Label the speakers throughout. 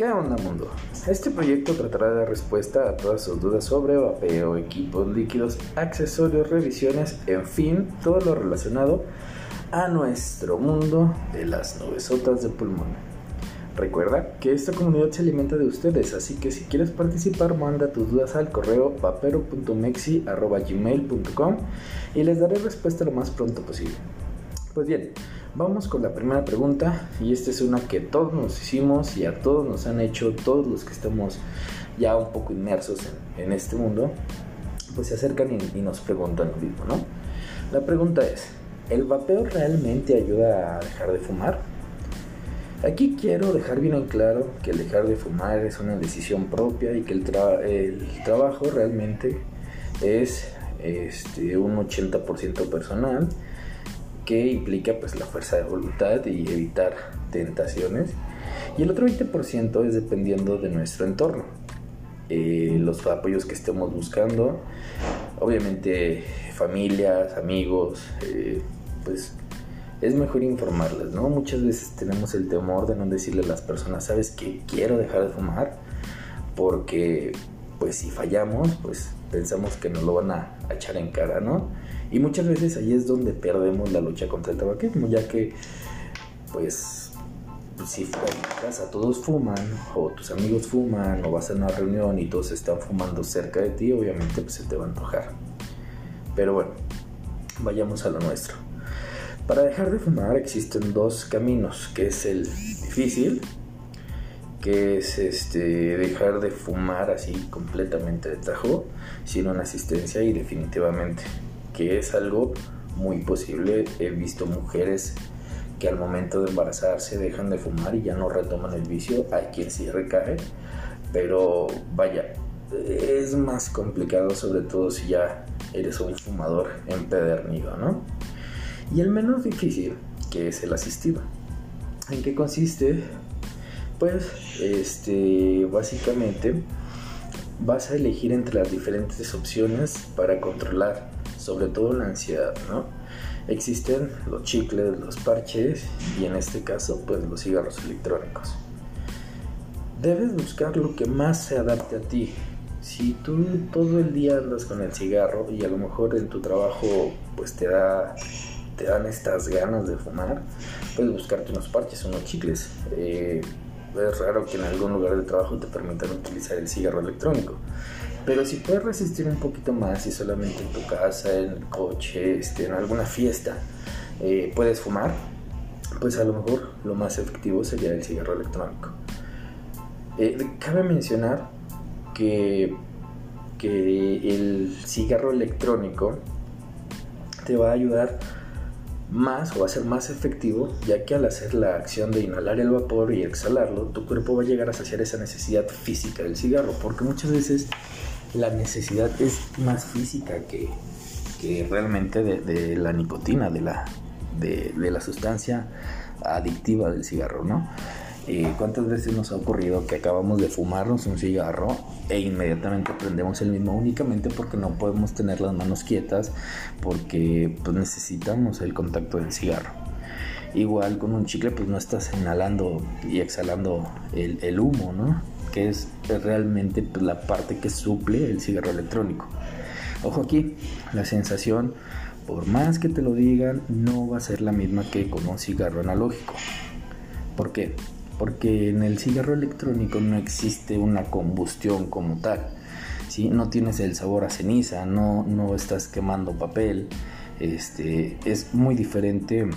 Speaker 1: ¿Qué onda mundo? Este proyecto tratará de respuesta a todas sus dudas sobre vapeo, equipos líquidos, accesorios, revisiones, en fin, todo lo relacionado a nuestro mundo de las nubesotas de pulmón. Recuerda que esta comunidad se alimenta de ustedes, así que si quieres participar, manda tus dudas al correo vapero.mexi.gmail.com y les daré respuesta lo más pronto posible. Pues bien, Vamos con la primera pregunta y esta es una que todos nos hicimos y a todos nos han hecho, todos los que estamos ya un poco inmersos en, este mundo, pues se acercan y, nos preguntan lo mismo, ¿no? La pregunta es, ¿el vapeo realmente ayuda a dejar de fumar? Aquí quiero dejar bien en claro que el dejar de fumar es una decisión propia y que el, trabajo realmente es este, un 80% personal que implica pues la fuerza de voluntad y evitar tentaciones. Y el otro 20% es dependiendo de nuestro entorno, eh, los apoyos que estemos buscando, obviamente familias, amigos, eh, pues es mejor informarles, ¿no? Muchas veces tenemos el temor de no decirle a las personas, sabes que quiero dejar de fumar, porque pues si fallamos, pues pensamos que nos lo van a, echar en cara, ¿no? Y muchas veces ahí es donde perdemos la lucha contra el tabaquismo, ya que, pues, si en casa todos fuman, o tus amigos fuman, o vas a una reunión y todos están fumando cerca de ti, obviamente pues, se te va a antojar. Pero bueno, vayamos a lo nuestro. Para dejar de fumar existen dos caminos, que es el difícil, que es este dejar de fumar así completamente de tajo, sin una asistencia y definitivamente que es algo muy posible. He visto mujeres que al momento de embarazarse dejan de fumar y ya no retoman el vicio. Hay quien sí recae, pero vaya, es más complicado sobre todo si ya eres un fumador empedernido, ¿no? Y el menos difícil, que es el asistido. ¿En qué consiste? Pues, este, básicamente vas a elegir entre las diferentes opciones para controlar sobre todo la ansiedad, ¿no? Existen los chicles, los parches y en este caso pues los cigarros electrónicos. Debes buscar lo que más se adapte a ti. Si tú todo el día andas con el cigarro y a lo mejor en tu trabajo pues te da te dan estas ganas de fumar, puedes buscarte unos parches, unos chicles. Eh, es raro que en algún lugar de trabajo te permitan utilizar el cigarro electrónico. Pero si puedes resistir un poquito más y solamente en tu casa, en el coche, este, en alguna fiesta, eh, puedes fumar, pues a lo mejor lo más efectivo sería el cigarro electrónico. Eh, cabe mencionar que, que el cigarro electrónico te va a ayudar más o va a ser más efectivo, ya que al hacer la acción de inhalar el vapor y exhalarlo, tu cuerpo va a llegar a saciar esa necesidad física del cigarro, porque muchas veces la necesidad es más física que, realmente de, la nicotina, de la, de, la sustancia adictiva del cigarro, ¿no? Eh, ¿Cuántas veces nos ha ocurrido que acabamos de fumarnos un cigarro e inmediatamente prendemos el mismo únicamente porque no podemos tener las manos quietas porque pues, necesitamos el contacto del cigarro? Igual con un chicle pues no estás inhalando y exhalando el, humo, ¿no? que es realmente pues, la parte que suple el cigarro electrónico. Ojo aquí, la sensación, por más que te lo digan, no va a ser la misma que con un cigarro analógico. ¿Por qué? Porque en el cigarro electrónico no existe una combustión como tal. ¿sí? No tienes el sabor a ceniza, no, no estás quemando papel. Este, es muy diferente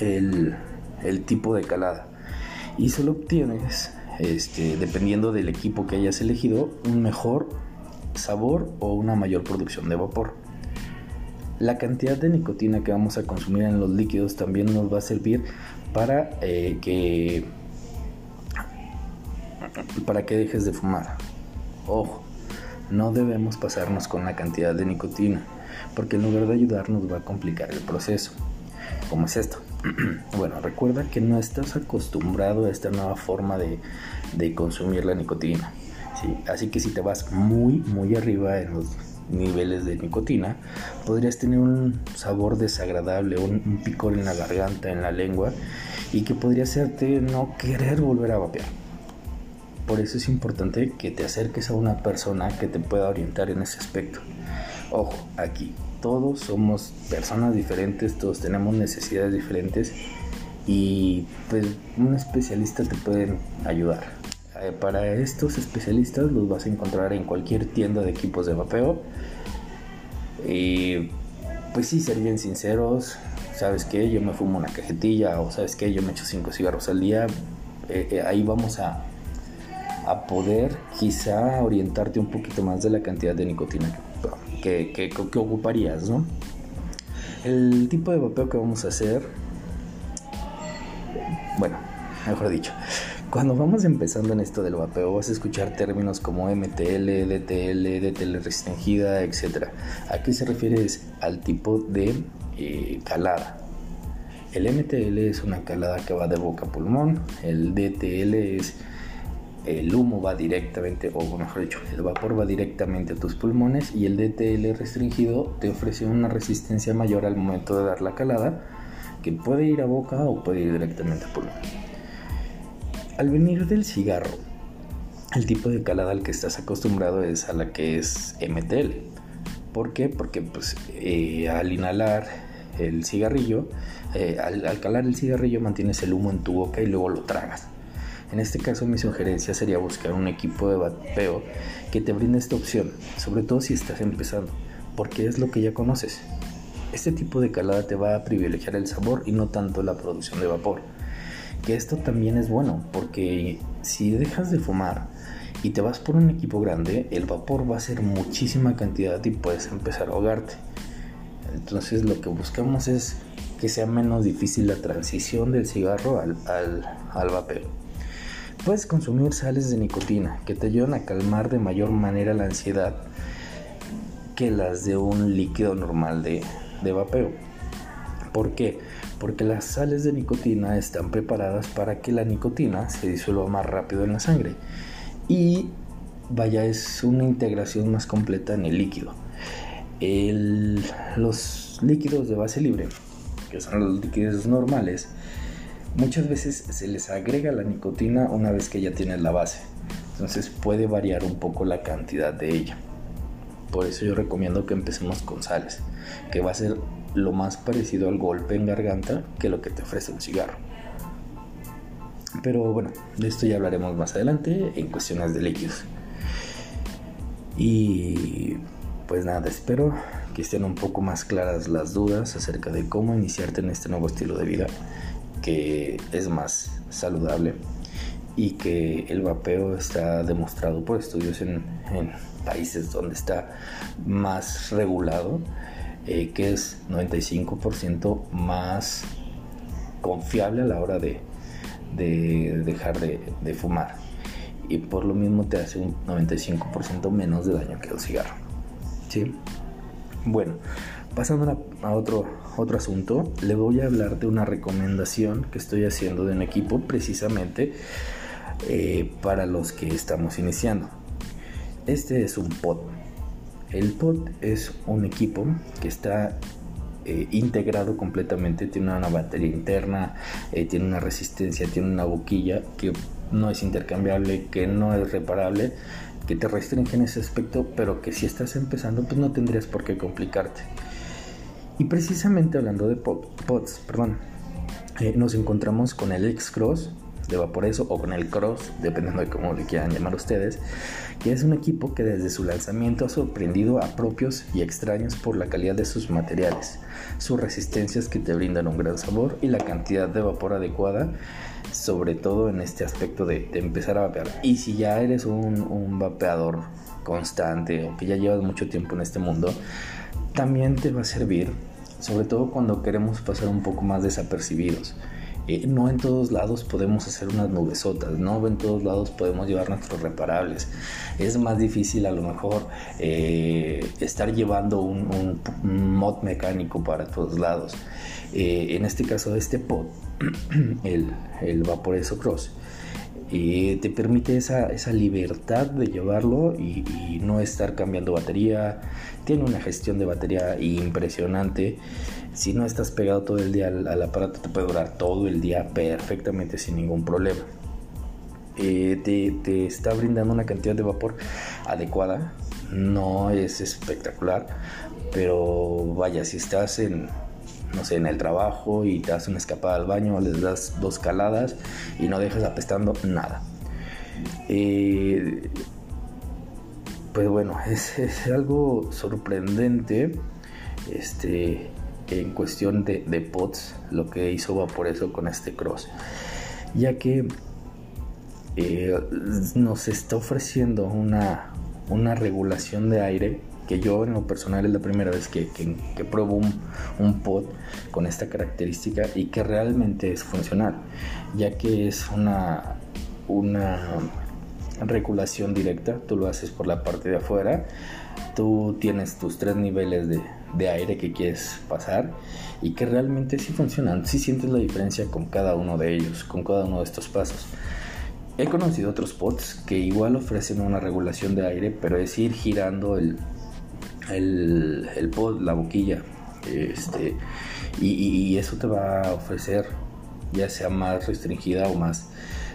Speaker 1: el, el tipo de calada. Y solo obtienes este, dependiendo del equipo que hayas elegido, un mejor sabor o una mayor producción de vapor. La cantidad de nicotina que vamos a consumir en los líquidos también nos va a servir para eh, que para que dejes de fumar. Ojo, no debemos pasarnos con la cantidad de nicotina, porque en lugar de ayudarnos va a complicar el proceso. ¿Cómo es esto? bueno, recuerda que no estás acostumbrado a esta nueva forma de, consumir la nicotina. Así que si te vas muy, muy arriba en los niveles de nicotina, podrías tener un sabor desagradable, un, picor en la garganta, en la lengua, y que podría hacerte no querer volver a vapear. Por eso es importante que te acerques a una persona que te pueda orientar en ese aspecto. Ojo, aquí todos somos personas diferentes, todos tenemos necesidades diferentes y pues un especialista te puede ayudar. Eh, para estos especialistas los vas a encontrar en cualquier tienda de equipos de vapeo. Y pues sí, ser bien sinceros, ¿sabes qué? Yo me fumo una cajetilla o ¿sabes qué? Yo me echo cinco cigarros al día. Eh, eh, ahí vamos a, a poder quizá orientarte un poquito más de la cantidad de nicotina que, que, ocuparías, ¿no? El tipo de vapeo que vamos a hacer, bueno, mejor dicho, cuando vamos empezando en esto del vapeo vas a escuchar términos como MTL, DTL, DTL restringida, etc. ¿A se refiere? al tipo de eh, calada. El MTL es una calada que va de boca a pulmón, el DTL es el humo va directamente, o mejor dicho, el vapor va directamente a tus pulmones y el DTL restringido te ofrece una resistencia mayor al momento de dar la calada, que puede ir a boca o puede ir directamente a pulmón. Al venir del cigarro, el tipo de calada al que estás acostumbrado es a la que es MTL. ¿Por qué? Porque pues, eh, al inhalar el cigarrillo, eh, al, al calar el cigarrillo mantienes el humo en tu boca y luego lo tragas. En este caso mi sugerencia sería buscar un equipo de vapeo que te brinde esta opción, sobre todo si estás empezando, porque es lo que ya conoces. Este tipo de calada te va a privilegiar el sabor y no tanto la producción de vapor. Que esto también es bueno, porque si dejas de fumar y te vas por un equipo grande, el vapor va a ser muchísima cantidad y puedes empezar a ahogarte. Entonces lo que buscamos es que sea menos difícil la transición del cigarro al, al, al vapeo. Puedes consumir sales de nicotina que te ayudan a calmar de mayor manera la ansiedad que las de un líquido normal de, de vapeo. ¿Por qué? Porque las sales de nicotina están preparadas para que la nicotina se disuelva más rápido en la sangre y vaya, es una integración más completa en el líquido. los líquidos de base libre, que son los líquidos normales, Muchas veces se les agrega la nicotina una vez que ya tienes la base, entonces puede variar un poco la cantidad de ella. Por eso yo recomiendo que empecemos con sales, que va a ser lo más parecido al golpe en garganta que lo que te ofrece un cigarro. Pero bueno, de esto ya hablaremos más adelante en cuestiones de líquidos. Y pues nada, espero que estén un poco más claras las dudas acerca de cómo iniciarte en este nuevo estilo de vida que es más saludable y que el vapeo está demostrado por estudios en, países donde está más regulado, eh, que es 95% más confiable a la hora de, dejar de, de, fumar. Y por lo mismo te hace un 95% menos de daño que el cigarro. ¿Sí? Bueno, pasando a otro, otro asunto, le voy a hablar de una recomendación que estoy haciendo de un equipo precisamente eh, para los que estamos iniciando. Este es un pod. El pod es un equipo que está eh, integrado completamente, tiene una batería interna, eh, tiene una resistencia, tiene una boquilla que no es intercambiable, que no es reparable, que te restringe en ese aspecto, pero que si estás empezando pues no tendrías por qué complicarte. Y precisamente hablando de pods, perdón, eh, nos encontramos con el X-Cross de Vaporeso o con el Cross, dependiendo de cómo le quieran llamar ustedes, que es un equipo que desde su lanzamiento ha sorprendido a propios y extraños por la calidad de sus materiales, sus resistencias que te brindan un gran sabor y la cantidad de vapor adecuada, sobre todo en este aspecto de, empezar a vapear. Y si ya eres un, un vapeador constante o que ya llevas mucho tiempo en este mundo, también te va a servir sobre todo cuando queremos pasar un poco más desapercibidos. Eh, no en todos lados podemos hacer unas nubesotas, no en todos lados podemos llevar nuestros reparables. Es más difícil a lo mejor eh, estar llevando un, mod mecánico para todos lados. Eh, en este caso, este pod, el, el Vaporeso Cross, y te permite esa, esa, libertad de llevarlo y, no estar cambiando batería. Tiene una gestión de batería impresionante. Si no estás pegado todo el día al, aparato, te puede durar todo el día perfectamente sin ningún problema. eh, te, te está brindando una cantidad de vapor adecuada. No es espectacular, pero vaya, si estás en, no sé, en el trabajo y te das una escapada al baño, les das dos caladas y no dejas apestando nada. Eh, pues bueno, es, algo sorprendente este, en cuestión de, de pods lo que hizo Vaporeso con este cross, ya que eh, nos está ofreciendo una, una regulación de aire que yo en lo personal es la primera vez que, que, pruebo un, un, pod con esta característica y que realmente es funcional, ya que es una, una regulación directa, tú lo haces por la parte de afuera, tú tienes tus tres niveles de, de aire que quieres pasar y que realmente sí funcionan, sí sientes la diferencia con cada uno de ellos, con cada uno de estos pasos. He conocido otros pods que igual ofrecen una regulación de aire, pero es ir girando el, el, pod, la boquilla, este, y, eso te va a ofrecer ya sea más restringida o más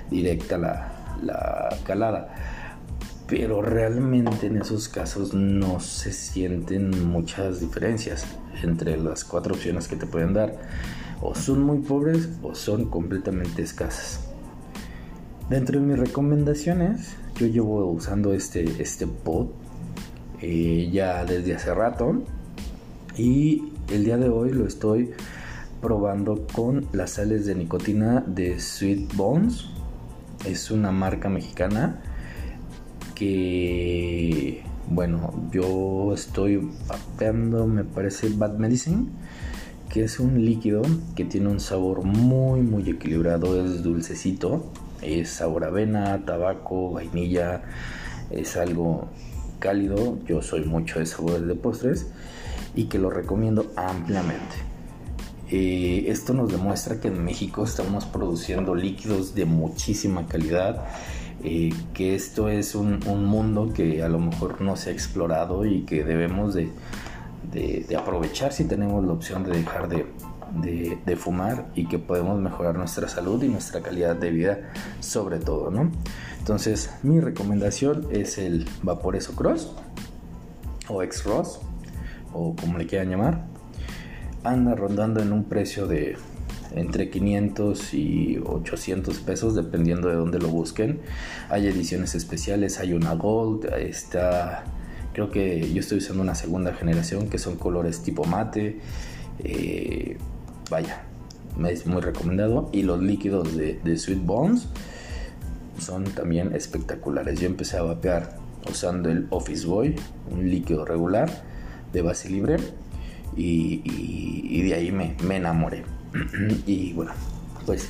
Speaker 1: directa la, la calada. Pero realmente en esos casos no se sienten muchas diferencias entre las cuatro opciones que te pueden dar. O son muy pobres o son completamente escasas. Dentro de mis recomendaciones, yo llevo usando este, este pod eh, ya desde hace rato. Y el día de hoy lo estoy probando con las sales de nicotina de Sweet Bones. Es una marca mexicana que, bueno, yo estoy vapeando, me parece Bad Medicine, que es un líquido que tiene un sabor muy, muy equilibrado, es dulcecito, es sabor avena, tabaco, vainilla, es algo cálido, yo soy mucho de sabores de postres y que lo recomiendo ampliamente. Eh, esto nos demuestra que en México estamos produciendo líquidos de muchísima calidad, eh, que esto es un, mundo que a lo mejor no se ha explorado y que debemos de, aprovechar si tenemos la opción de dejar de, de, fumar y que podemos mejorar nuestra salud y nuestra calidad de vida sobre todo, ¿no? Entonces, mi recomendación es el Vaporeso Cross o X-Ross o como le quieran llamar. Anda rondando en un precio de entre 500 y 800 pesos dependiendo de dónde lo busquen. Hay ediciones especiales, hay una Gold, está creo que yo estoy usando una segunda generación que son colores tipo mate. Eh, vaya, es muy recomendado. Y los líquidos de, Sweet Bones son también espectaculares. Yo empecé a vapear usando el Office Boy, un líquido regular de base libre, y, de ahí me enamoré. y bueno, pues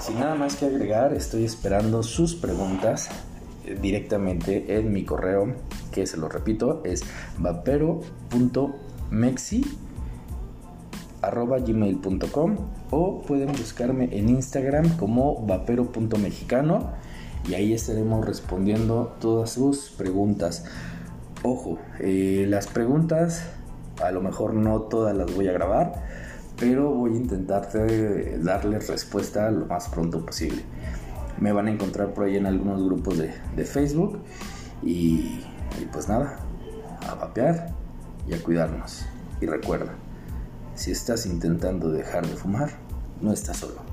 Speaker 1: sin nada más que agregar, estoy esperando sus preguntas eh, directamente en mi correo, que se lo repito, es vapero.mexi gmail.com o pueden buscarme en Instagram como vapero.mexicano y ahí estaremos respondiendo todas sus preguntas. Ojo, eh, las preguntas a lo mejor no todas las voy a grabar, pero voy a intentar darles respuesta lo más pronto posible. Me van a encontrar por ahí en algunos grupos de, Facebook y, y pues nada, a vapear y a cuidarnos. Y recuerda, si estás intentando dejar de fumar, no estás solo.